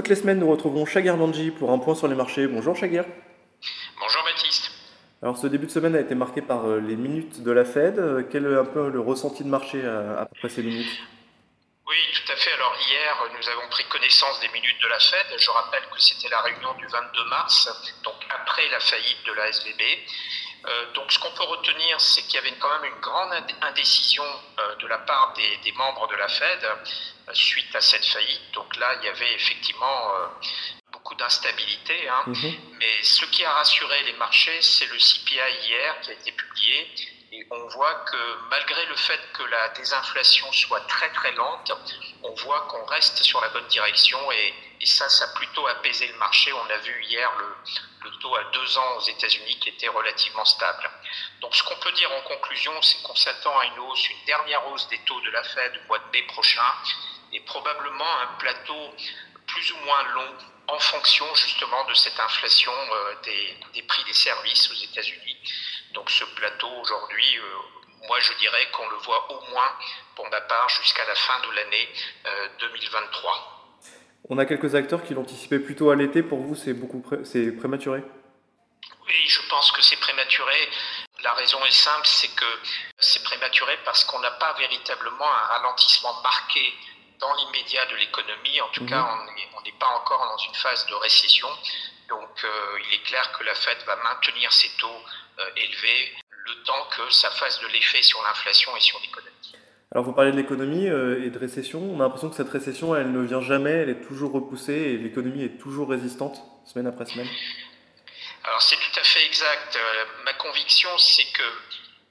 toutes les semaines, nous retrouvons Shagir Manji pour un point sur les marchés. Bonjour Shagir. Bonjour Baptiste. Alors ce début de semaine a été marqué par euh, les minutes de la Fed. Euh, quel est un peu le ressenti de marché après ces minutes? Oui, tout à fait. Alors hier, nous avons pris connaissance des minutes de la Fed. Je rappelle que c'était la réunion du 22 mars, donc après la faillite de la SVB. Euh, donc ce qu'on peut retenir, c'est qu'il y avait quand même une grande indécision de la part des, membres de la Fed suite à cette faillite. Donc là, il y avait effectivement beaucoup d'instabilité. Hein. Mhm. Mais ce qui a rassuré les marchés, c'est le CPI hier qui a été publié. Et on voit que malgré le fait que la désinflation soit très très lente, on voit qu'on reste sur la bonne direction et, ça, ça a plutôt apaisé le marché. On a vu hier le, taux à deux ans aux États-Unis qui était relativement stable. Donc ce qu'on peut dire en conclusion, c'est qu'on s'attend à une hausse, une dernière hausse des taux de la Fed au mois de mai prochain et probablement un plateau plus ou moins long en fonction justement de cette inflation euh, des, prix des services aux États-Unis. Donc ce plateau aujourd'hui, euh, moi je dirais qu'on le voit au moins pour ma part jusqu'à la fin de l'année 2023. On a quelques acteurs qui l'anticipaient plutôt à l'été. Pour vous, c'est beaucoup c'est prématuré? Oui, je pense que c'est prématuré. La raison est simple, c'est que c'est prématuré parce qu'on n'a pas véritablement un ralentissement marqué dans l'immédiat de l'économie. En tout cas, mhm. on n'est pas encore dans une phase de récession. Donc, euh, il est clair que la Fed va maintenir ses taux euh, élevés le temps que ça fasse de l'effet sur l'inflation et sur l'économie. Alors, vous parlez de l'économie euh, et de récession. On a l'impression que cette récession, elle ne vient jamais, elle est toujours repoussée et l'économie est toujours résistante, semaine après semaine. Alors, c'est tout à fait exact. ma conviction, c'est que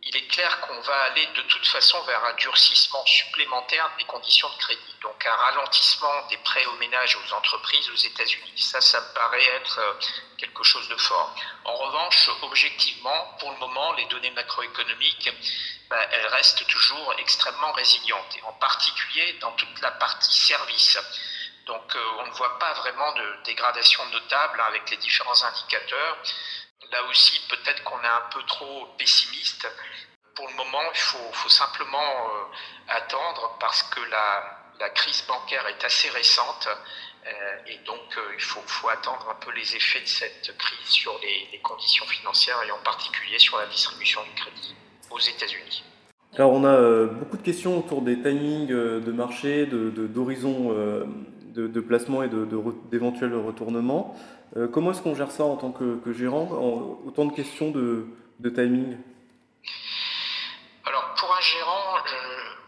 il est clair qu'on va aller de toute façon vers un durcissement supplémentaire des conditions de crédit, donc un ralentissement des prêts aux ménages et aux entreprises aux États-Unis. Ça, ça me paraît être euh, quelque chose de fort. En revanche, objectivement, pour le moment, les données macroéconomiques, ben, elles restent toujours extrêmement résilientes, et en particulier dans toute la partie service. Donc euh, on ne voit pas vraiment de dégradation notable avec les différents indicateurs. Là aussi, peut-être qu'on est un peu trop pessimiste. Pour le moment, il faut, simplement euh, attendre parce que la, crise bancaire est assez récente euh, et donc euh, il faut, attendre un peu les effets de cette crise sur les, conditions financières et en particulier sur la distribution du crédit aux États-Unis. Alors on a beaucoup de questions autour des timings de marché, d'horizons de, de, de, placement et d'éventuels retournements. Euh, comment est-ce qu'on gère ça en tant que, gérant Autant de questions de, timing? Alors, pour un gérant,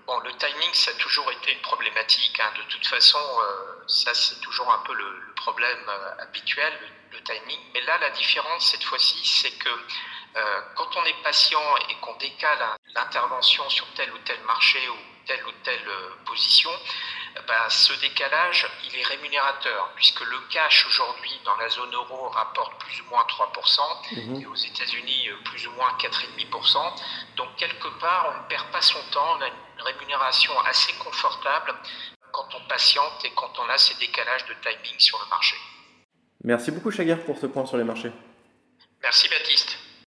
bon, le timing, ça a toujours été une problématique. Hein. De toute façon, euh, ça, c'est toujours un peu le, problème euh, habituel, le, timing. Mais là, la différence, cette fois-ci, c'est que quand on est patient et qu'on décale l'intervention sur tel ou tel marché ou telle ou telle position, ben, ce décalage, il est rémunérateur, puisque le cash aujourd'hui dans la zone euro rapporte plus ou moins 3%, mhm. et aux États-Unis euh, plus ou moins 4,5%. Donc quelque part, on ne perd pas son temps, on a une rémunération assez confortable quand on patiente et quand on a ces décalages de timing sur le marché. Merci beaucoup Chaguer pour ce point sur les marchés. Merci Baptiste.